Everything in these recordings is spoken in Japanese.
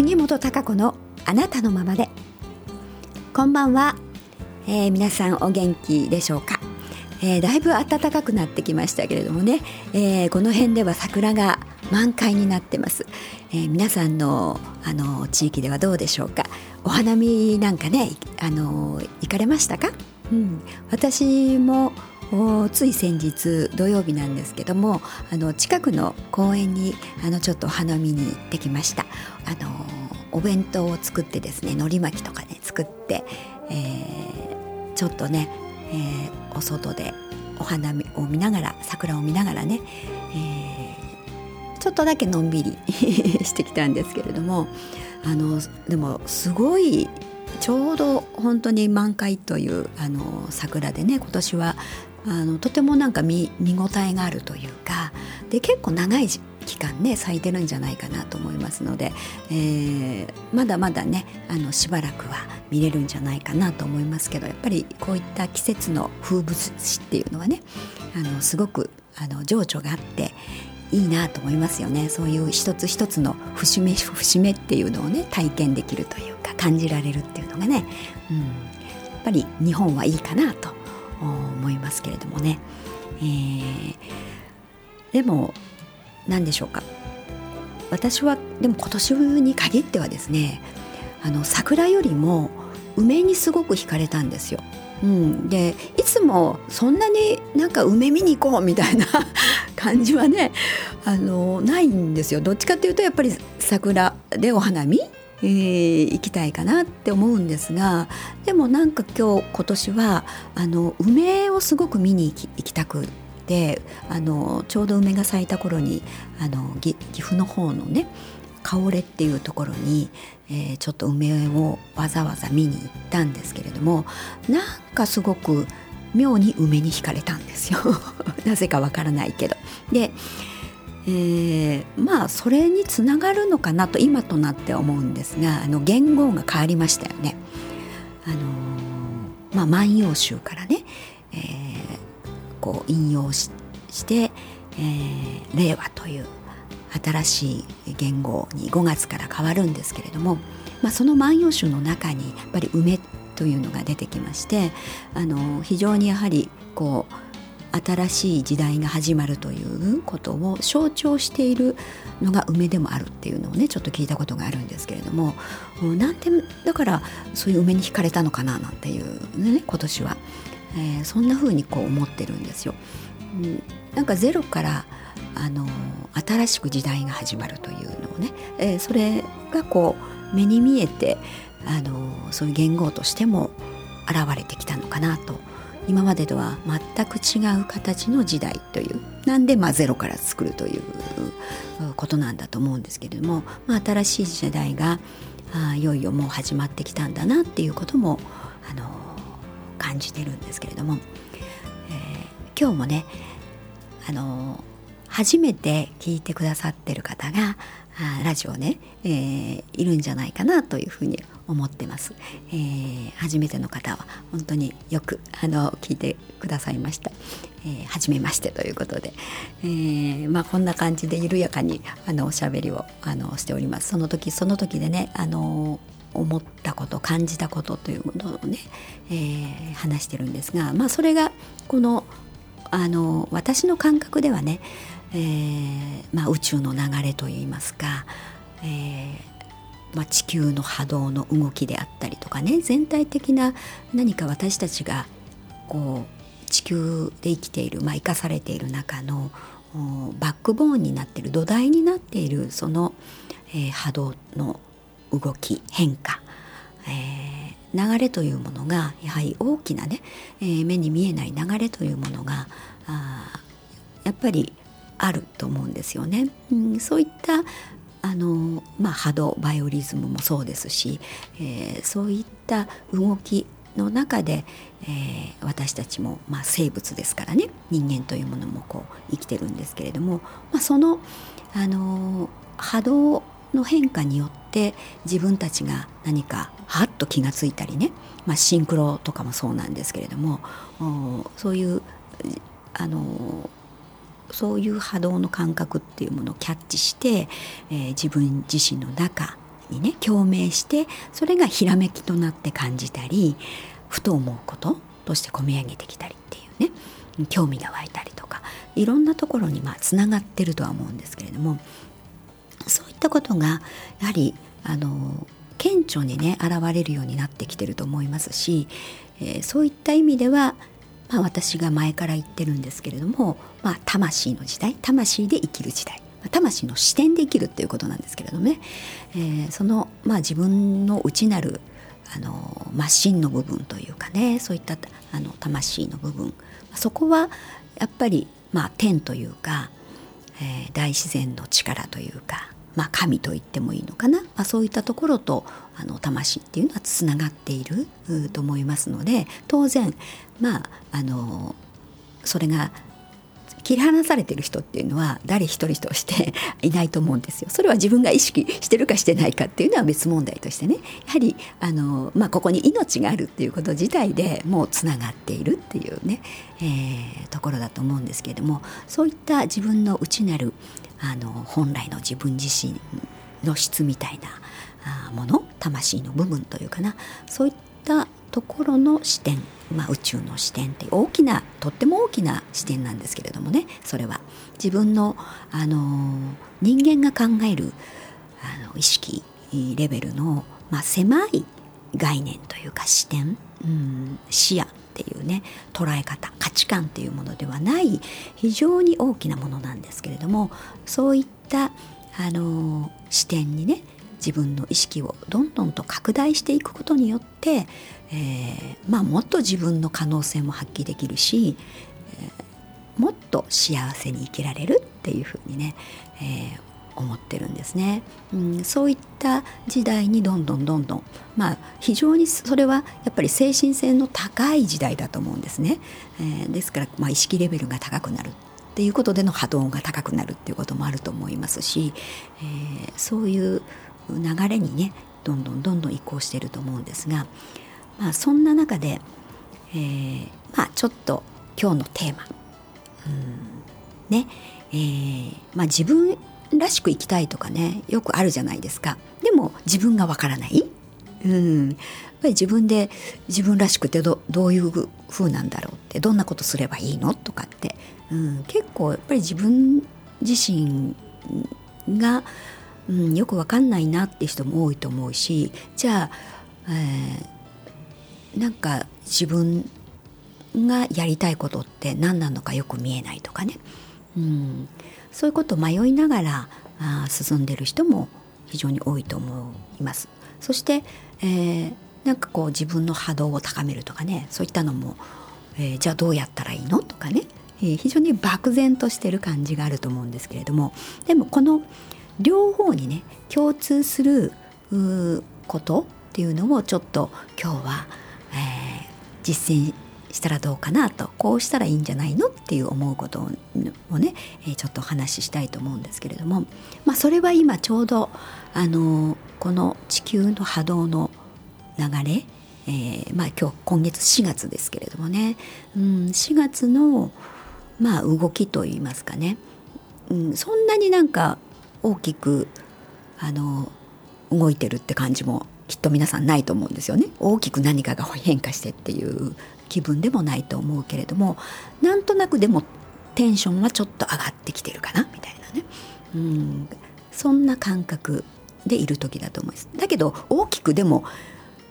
杉本孝子のあなたのままで。こんばんは、えー、皆さんお元気でしょうか、えー、だいぶ暖かくなってきましたけれどもね、えー、この辺では桜が満開になってます、えー、皆さんのあの地域ではどうでしょうか？お花見なんかねあの行かれましたか、うん、私もつい先日土曜日なんですけどもあの近くの公園にあのちょっと花見に行ってきました。あのお弁当を作ってですね海苔巻きとかね作って、えー、ちょっとね、えー、お外でお花を見ながら桜を見ながらね、えー、ちょっとだけのんびり してきたんですけれどもあのでもすごいちょうど本当に満開というあの桜でね今年はあのとてもなんか見見応えがあるというかで結構長い期間ね咲いてるんじゃないかなと思いますので、えー、まだまだねあのしばらくは見れるんじゃないかなと思いますけどやっぱりこういった季節の風物詩っていうのはねあのすごくあの情緒があっていいなと思いますよね。そういう一つ一つの節目節目っていうのをね体験できるというか感じられるっていうのがね、うん、やっぱり日本はいいかなと思いますけれどもね、えー、でも何でしょうか。私はでも今年に限ってはですねあの桜よりも梅にすごく惹かれたんですよ。うん、でいつもそんなになんか梅見に行こうみたいな 感じはねあのないんですよ。どっちかっていうとやっぱり桜でお花見えー、行きたいかなって思うんですがでもなんか今日今年はあの梅をすごく見に行き行きたくてあのちょうど梅が咲いた頃にあの岐阜の方のね香れっていうところに、えー、ちょっと梅をわざわざ見に行ったんですけれどもなんかすごく妙に梅に惹かれたんですよ なぜかわからないけど。でえー、まあそれにつながるのかなと今となって思うんですがあの言語が変わりましたよね。あのー、まあ、万葉集からね、えー、こう引用して、えー、令和という新しい言語に5月から変わるんですけれども、まあ、その万葉集の中にやっぱり梅というのが出てきましてあの非常にやはりこう新しい時代が始まるということを象徴しているのが梅でもあるっていうのをねちょっと聞いたことがあるんですけれどもなんでだからそういう梅に惹かれたのかななんていうね今年は、えー、そんな風にこう思ってるんですよ。うん、なんかゼロからあの新しく時代が始まるというのをね、えー、それがこう目に見えてあのそういう言語としても現れてきたのかなと今までとは全く違う形の時代というなんでまあゼロから作るということなんだと思うんですけれども、まあ、新しい時代があいよいよもう始まってきたんだなっていうことも、あの感じてるんですけれども、えー、今日もね、あの初めて聞いてくださってる方があラジオね、えー、いるんじゃないかなというふうに思ってます、えー、初めての方は本当によくあの聞いてくださいました、えー、初めましてということで、えー、まあ、こんな感じで緩やかにあのおしゃべりをあのしております。その時その時でねあの思ったこと感じたことというものをね、えー、話してるんですが、まあ、それがこのあの私の感覚ではね、えーまあ、宇宙の流れといいますか、えーまあ、地球の波動の動きであったりとかね全体的な何か私たちがこう地球で生きている、まあ、生かされている中のバックボーンになっている土台になっているその、えー、波動の動き変化、えー、流れというものがやはり大きなね、えー、目に見えない流れというものがあやっぱりあると思うんですよね。うん、そういったあの、まあ、波動バイオリズムもそうですし、えー、そういった動きの中で、えー、私たちも、まあ、生物ですからね人間というものもこう生きてるんですけれども、まあ、その、あの波動の変化によって自分たちが何かはっと気が付いたりね、まあ、シンクロとかもそうなんですけれどもそういうあのそういう波動の感覚っていうものをキャッチして、えー、自分自身の中にね共鳴してそれがひらめきとなって感じたりふと思うこととして込み上げてきたりっていうね興味が湧いたりとかいろんなところにまあつながってるとは思うんですけれどもそういったことがやはりあの顕著にね現れるようになってきてると思いますし、えー、そういった意味では、まあ、私が前から言ってるんですけれども、まあ、魂の時代魂で生きる時代魂の視点で生きるっていうことなんですけれどもね、えー、その、まあ、自分の内なるあのマシンの部分というかねそういったあの魂の部分そこはやっぱり、まあ、天というか、えー、大自然の力というかまあ、神と言ってもいいのかな、まあ、そういったところとあの魂っていうのはつながっていると思いますので当然まああのそれが切り離されてる人っていうのは誰一人として いないと思うんですよ。それは自分が意識してるかしてないかっていうのは別問題としてねやはりあの、まあ、ここに命があるっていうこと自体でもうつながっているっていうね、えー、ところだと思うんですけれどもそういった自分の内なるあの本来の自分自身の質みたいなもの魂の部分というかなそういったところの視点、まあ、宇宙の視点って大きなとっても大きな視点なんですけれどもね。それは自分の、あの人間が考えるあの意識レベルの、まあ、狭い概念というか視点、うん、視野っていうね捉え方価値観っていうものではない非常に大きなものなんですけれどもそういったあの視点にね自分の意識をどんどんと拡大していくことによって、えー、まあ、もっと自分の可能性も発揮できるし、えー、もっと幸せに生きられるっていうふうにね、えー、思ってるんですね、うん、そういった時代にどんどんどんどんまあ非常にそれはやっぱり精神性の高い時代だと思うんですね、えー、ですから、まあ、意識レベルが高くなるっていうことでの波動が高くなるっていうこともあると思いますし、えー、そういう流れにねどんどんどんどん移行していると思うんですが、まあ、そんな中で、えー、まあちょっと今日のテーマ、うん。ね。えーまあ、自分らしく生きたいとかねよくあるじゃないですか。でも自分がわからない、うん、やっぱり自分で自分らしくてどどういう風なんだろうってどんなことすればいいのとかって、うん、結構やっぱり自分自身が、うん、よくわかんないなって人も多いと思うしじゃあ、えー、なんか自分がやりたいことって何なのかよく見えないとかね、うん、そういうことを迷いながらあ進んでる人も非常に多いと思います。そして、えー、なんかこう自分の波動を高めるとかねそういったのも、えー、じゃあどうやったらいいのとかね、えー、非常に漠然としてる感じがあると思うんですけれども。でもこの両方にね共通することっていうのをちょっと今日は、えー、実践したらどうかなとこうしたらいいんじゃないのっていう思うことをね、えちょっとお話ししたいと思うんですけれども、まあ、それは今ちょうどあのこの地球の波動の流れ、えー、まあ、今日今月4月ですけれどもね、うん、4月の、まあ、動きといいますかね、うん、そんなになんか大きくあの動いてるって感じもきっと皆さんないと思うんですよね。大きく何かが変化してっていう気分でもないと思うけれどもなんとなくでもテンションはちょっと上がってきてるかなみたいなね。うん。そんな感覚でいる時だと思います。だけど大きくでも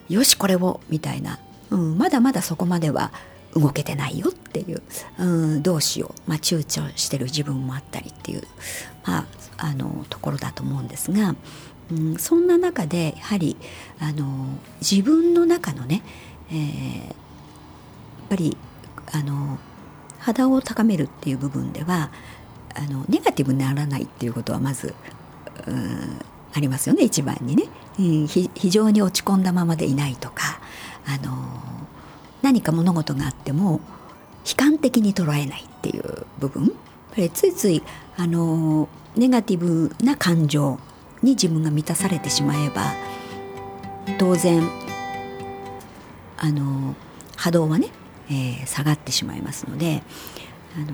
よしこれをみたいな、うん、まだまだそこまでは動けてないよっていう、うん、どうしよう、まあ、躊躇してる自分もあったりっていう、まあ、あのところだと思うんですが、うん、そんな中でやはりあの自分の中のね、えー、ぱりあの肌を高めるっていう部分ではあのネガティブにならないっていうことはまずうんありますよね一番にね、うん、非常に落ち込んだままでいないとかあの何か物事があっても悲観的に捉えないっていう部分。ついついあのネガティブな感情に自分が満たされてしまえば当然あの波動はねえー、下がってしまいますのであの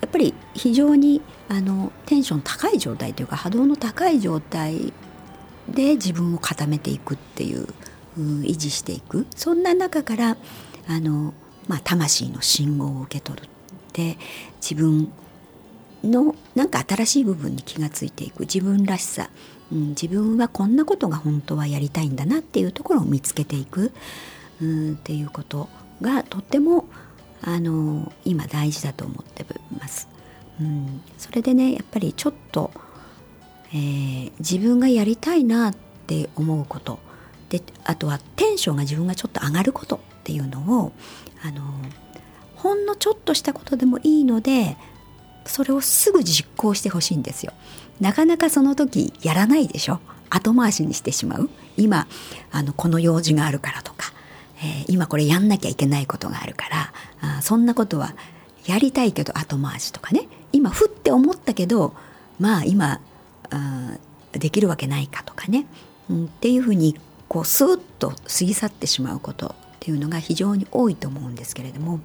やっぱり非常にあのテンション高い状態というか波動の高い状態で自分を固めていくっていう、維持していく。そんな中からあの、まあ、魂の信号を受け取るって自分のなんか新しい部分に気がついていく。自分らしさ、うん、自分はこんなことが本当はやりたいんだなっていうところを見つけていく、うん、っていうことがとってもあの今大事だと思ってます。うん、それでねやっぱりちょっと、えー、自分がやりたいなって思うこと。であとはテンションが自分がちょっと上がることっていうのをあのほんのちょっとしたことでもいいのでそれをすぐ実行してほしいんですよ。なかなかその時やらないでしょ。後回しにしてしまう。今あのこの用事があるからとか、えー、今これやんなきゃいけないことがあるからあそんなことはやりたいけど後回しとかね。今ふって思ったけどまあ今あできるわけないかとかね、うん、っていうふうにこうスーッと過ぎ去ってしまうことっていうのが非常に多いと思うんですけれども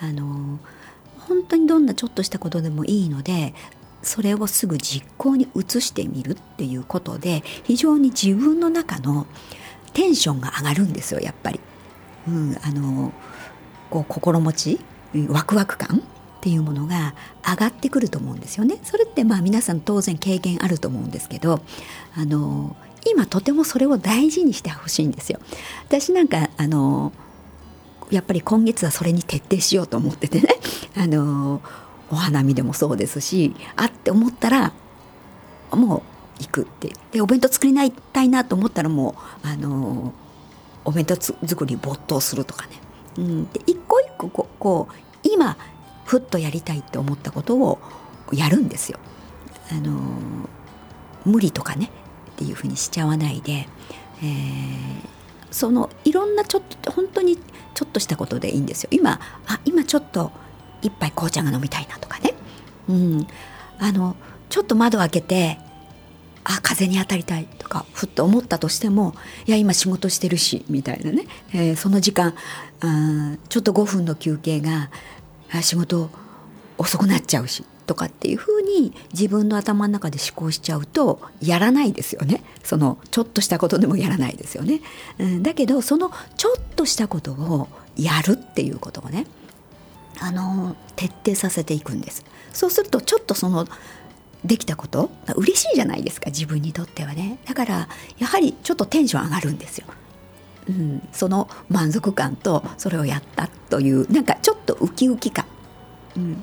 あの本当にどんなちょっとしたことでもいいのでそれをすぐ実行に移してみるっていうことで非常に自分の中のテンションが上がるんですよやっぱり。うん、あのこう心持ちワクワク感っていうものが上がってくると思うんですよね。それってまあ皆さん当然経験あると思うんですけどあの今とてもそれを大事にしてほしいんですよ。私なんかあのやっぱり今月はそれに徹底しようと思っててね。あのお花見でもそうですしあって思ったらもう行くって。でお弁当作りたいなと思ったらもうあのお弁当作り没頭するとかね、うん、で一個一個こうこう今ふっとやりたいって思ったことをやるんですよ。あの無理とかね。っていうふうにしちゃわないで、えー、そのいろんなちょっと本当にちょっとしたことでいいんですよ。今あ今ちょっと一杯紅茶が飲みたいなとかね、うん、あのちょっと窓開けてあ風に当たりたいとかふっと思ったとしてもいや今仕事してるしみたいなね、えー、その時間あちょっと5分の休憩が仕事遅くなっちゃうし。とかっていうふうに自分の頭の中で思考しちゃうとやらないですよね。そのちょっとしたことでもやらないですよね、うん、だけどそのちょっとしたことをやるっていうことをねあの徹底させていくんです。そうするとちょっとそのできたこと嬉しいじゃないですか自分にとってはね。だからやはりちょっとテンション上がるんですよ。うん、その満足感とそれをやったというなんかちょっとウキウキ感、うん、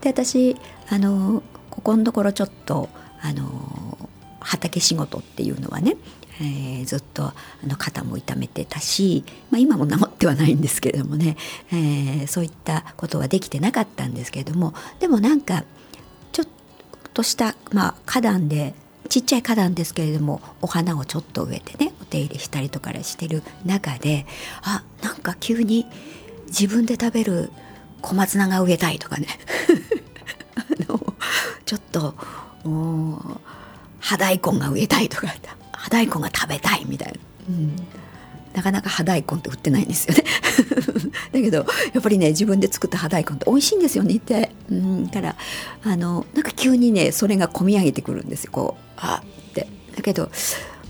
で私あのここのところちょっとあの畑仕事っていうのはね、えー、ずっとあの肩も痛めてたし、まあ、今も治ってはないんですけれどもね、えー、そういったことはできてなかったんですけれどもでもなんかちょっとした、まあ、花壇でちっちゃい花壇ですけれどもお花をちょっと植えてねお手入れしたりとかしてる中であなんか急に自分で食べる小松菜が植えたいとかね。ちょっと葉大根が植えたいとか葉大根が食べたいみたいな、うん、なかなか葉大根って売ってないんですよね。だけどやっぱりね自分で作った葉大根って美味しいんですよねって、うん、からあのなんか急にねそれが込み上げてくるんですよ。こうあって。だけど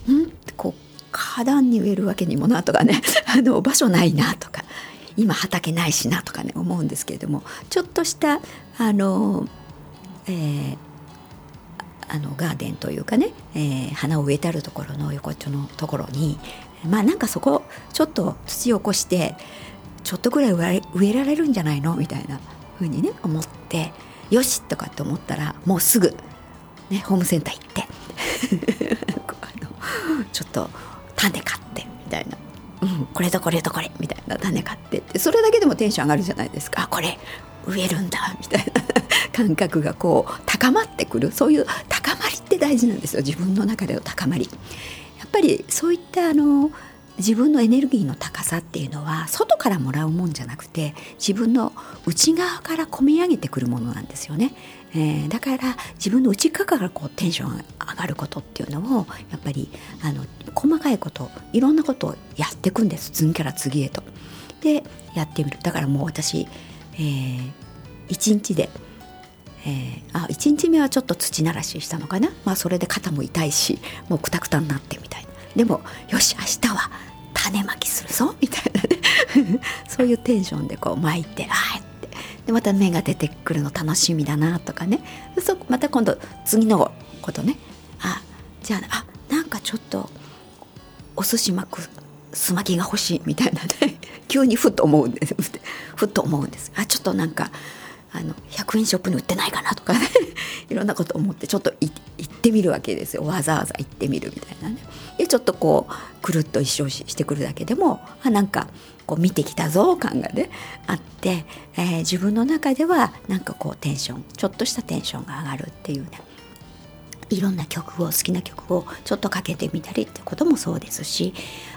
うん？ってこう花壇に植えるわけにもなとかね。あの場所ないなとか。今畑ないしなとかね思うんですけれども。ちょっとしたあの、えー、あのガーデンというかね、えー、花を植えてあるところの横っちょのところにまあなんかそこちょっと土を起こしてちょっとぐらい植えられるんじゃないの？みたいなふうにね思ってよしとかって思ったらもうすぐ、ね、ホームセンター行って ちょっと種買ってみたいな。うん、これとこれとこれみたいな種買ってって。それだけでもテンション上がるじゃないですか。あこれ植えるんだみたいな。感覚がこう高まってくるそういう高まりって大事なんですよ自分の中での高まり。やっぱりそういったあの自分のエネルギーの高さっていうのは外からもらうもんじゃなくて自分の内側から込み上げてくるものなんですよね。えー、だから自分の内側からこうテンション上がることっていうのをやっぱりあの細かいこといろんなことをやっていくんです次から次へと。でやってみるだからもう私、えー、1日で、えー、あ1日目はちょっと土ならししたのかな、まあ、それで肩も痛いしもうくたくたになってみたいな。でもよし明日は種まきするぞ。みたいなね。そういうテンションでこう巻いてあって。でまた芽が出てくるの楽しみだなとかね。そまた今度次のことね。あじゃああなんかちょっとお寿司巻くすまきが欲しいみたいなね。急にふっと思うんです。ふっと思うんです。あちょっとなんかあの100円ショップに売ってないかなとかね。いろんなこと思ってちょっと行ってみるわけですよ。わざわざ行ってみるみたいなね。でちょっとこうくるっと一生してくるだけでもあなんかこう見てきたぞ感がねあって、えー、自分の中ではなんかこうテンションちょっとしたテンションが上がるっていうね。いろんな曲を好きな曲をちょっとかけてみたりってこともそうですし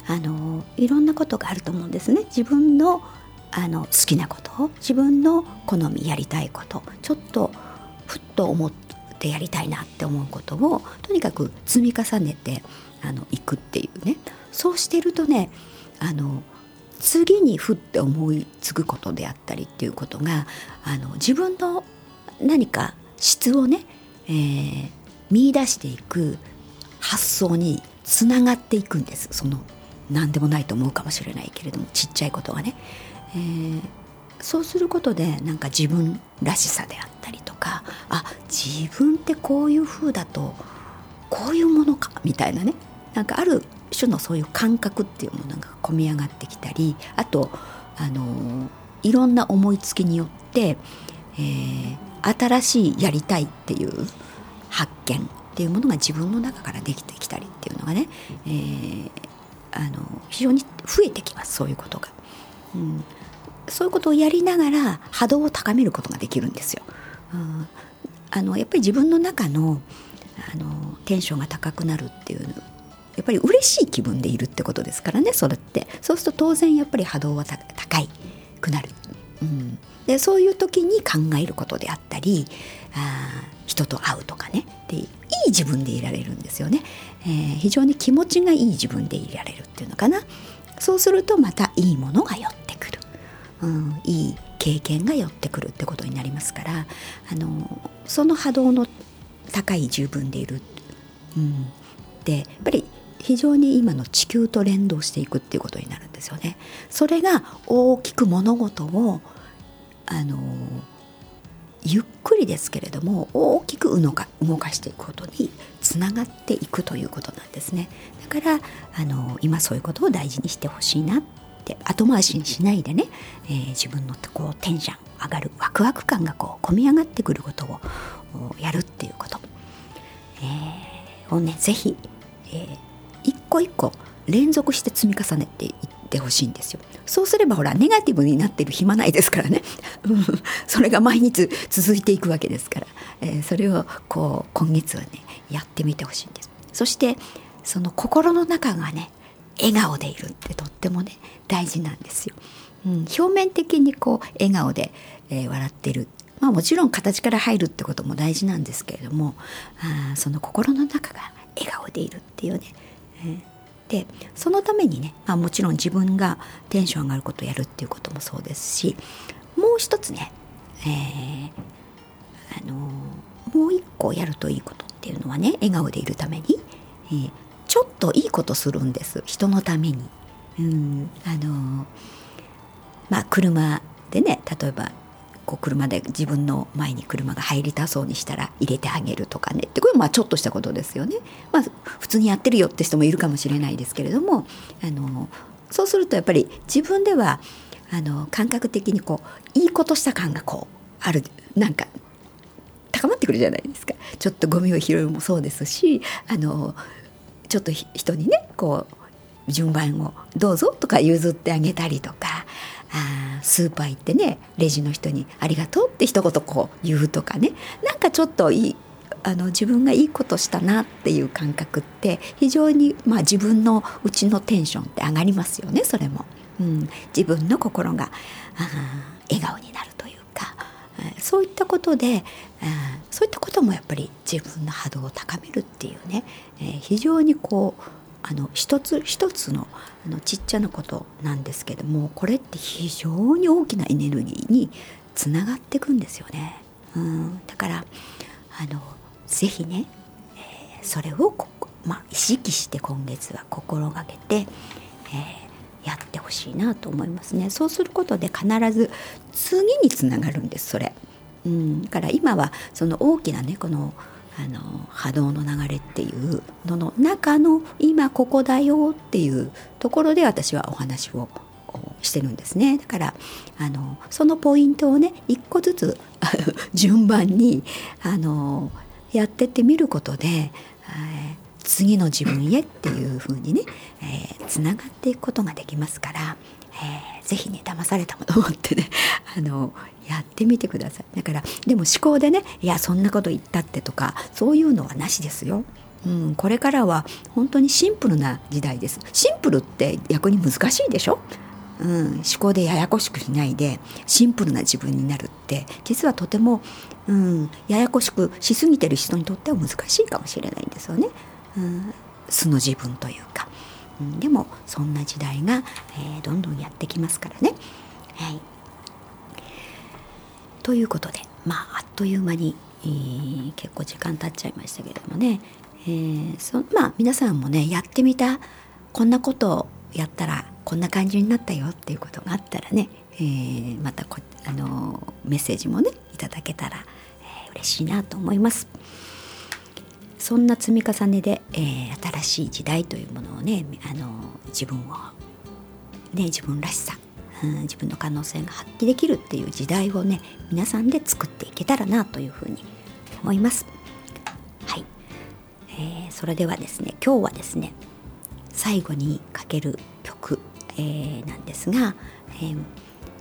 あのいろんなことがあると思うんですね。自分のあの好きなこと自分の好みやりたいことちょっとふっと思ってやりたいなって思うことをとにかく積み重ねてあのいくっていうね。そうしてるとねあの次にふって思いつくことであったりっていうことがあの自分の何か質をね、えー、見出していく発想につながっていくんです。その何でもないと思うかもしれないけれどもちっちゃいことがね。えー、そうすることでなんか自分らしさであったりとかあ自分ってこういう風だとこういうものかみたいなねなんかある種のそういう感覚っていうものが込み上がってきたりあとあのいろんな思いつきによって、えー、新しいやりたいっていう発見っていうものが自分の中からできてきたりっていうのがね、えー、あの非常に増えてきますそういうことが。うん、そういうことをやりながら波動を高めることができるんですよ。うん、あのやっぱり自分の中のあのテンションが高くなるっていうやっぱり嬉しい気分でいるってことですからねそれって。そうすると当然やっぱり波動は高いくなる、うん、でそういう時に考えることであったりあ人と会うとかね。でいい自分でいられるんですよね、えー、非常に気持ちがいい自分でいられるっていうのかな。そうするとまたいいものが寄ってくる。うん、いい経験が寄ってくるってことになりますから。あのその波動の高い自分でいる、うん、でやっぱり非常に今の地球と連動していくっていうことになるんですよね。それが大きく物事をあのゆっくりですけれども大きく動か動かしていくことにつながっていくということなんですね。だからあの今そういうことを大事にしてほしいなって後回しにしないでね、えー、自分のこうテンション上がるワクワク感がこう込み上がってくることをやるっていうこと、えー、をね是非、えー、一個一個連続して積み重ねていってほしいんですよそうすればほらネガティブになってる暇ないですからね。それが毎日続いていくわけですから、えー、それをこう今月はねやってみてほしいんです。そしてその心の中がね笑顔でいるってとってもね大事なんですよ。うん、表面的にこう笑顔で、えー、笑ってる。まあもちろん形から入るってことも大事なんですけれどもあその心の中が笑顔でいるっていうね、えー、でそのためにね、まあ、もちろん自分がテンション上がることをやるっていうこともそうですしもう一つね、えー、あのもう一個やるといいことっていうのはね笑顔でいるために、えー、ちょっといいことするんです人のために。うんあのまあ車でね例えばこう車で自分の前に車が入りたそうにしたら入れてあげるとかねってこれまあちょっとしたことですよね。まあ普通にやってるよって人もいるかもしれないですけれどもあのそうするとやっぱり自分ではあの感覚的にこういいことした感がこうあるなんか高まってくるじゃないですかちょっとゴミを拾うもそうですしあのちょっと人にねこう順番をどうぞとか譲ってあげたりとかあスーパー行ってねレジの人に「ありがとう」って一言こう言うとかね。なんかちょっといいあの自分がいいことしたなっていう感覚って非常に、まあ、自分のうちのテンションって上がりますよねそれも、うん、自分の心が笑顔になるというか。そういったことでそういったこともやっぱり自分の波動を高めるっていうね、非常にこうあの一つ一つのあのちっちゃなことなんですけどもこれって非常に大きなエネルギーにつながっていくんですよね。うん、だからあのぜひね、えー、それをまあ、意識して今月は心がけて、えー、やってほしいなと思いますね。そうすることで必ず次につながるんですそれ、うん、だから今はその大きなねこのあの波動の流れっていうのの中の今ここだよっていうところで私はお話をしてるんですね。だからあのそのポイントをね一個ずつ 順番にあのやってってみることで、えー、次の自分へっていう風にね、えー、つながっていくことができますから、えー、ぜひね騙されたものを持ってね あのやってみてくださいだからでも思考でねいやそんなこと言ったってとかそういうのはなしですよ。うん、これからは本当にシンプルな時代です。シンプルって逆に難しいでしょ？うん、思考でややこしくしないでシンプルな自分になるって実はとても、うん、ややこしくしすぎてる人にとっては難しいかもしれないんですよね。うん、素の自分というか、うん、でもそんな時代が、えー、どんどんやってきますからね。はい、ということでまああっという間に、えー、結構時間経っちゃいましたけれどもね、えー、そまあ皆さんもねやってみたこんなことをやったらこんな感じになったよっていうことがあったらね、えー、またこあのメッセージもねいただけたら、えー、嬉しいなと思います。そんな積み重ねで、えー、新しい時代というものをねあの自分をね自分らしさ、うん、自分の可能性が発揮できるっていう時代をね皆さんで作っていけたらなというふうに思います。はい、えー、それではですね今日はですね最後にかける曲、えー、なんですが「えー、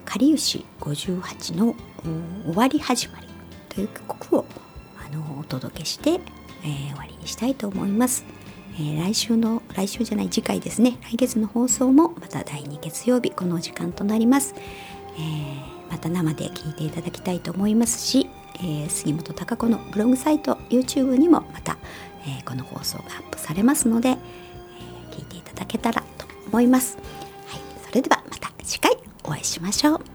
かりゆし58の終わり始まり」という曲をあのお届けして、えー、終わりにしたいと思います。えー、来週の来週じゃない次回ですね来月の放送もまた第2月曜日この時間となります、えー、また生で聞いていただきたいと思いますし、えー、杉本孝子のブログサイト YouTube にもまた、えこの放送がアップされますので、え聞いていただけたらと思います。はい、それではまた次回お会いしましょう。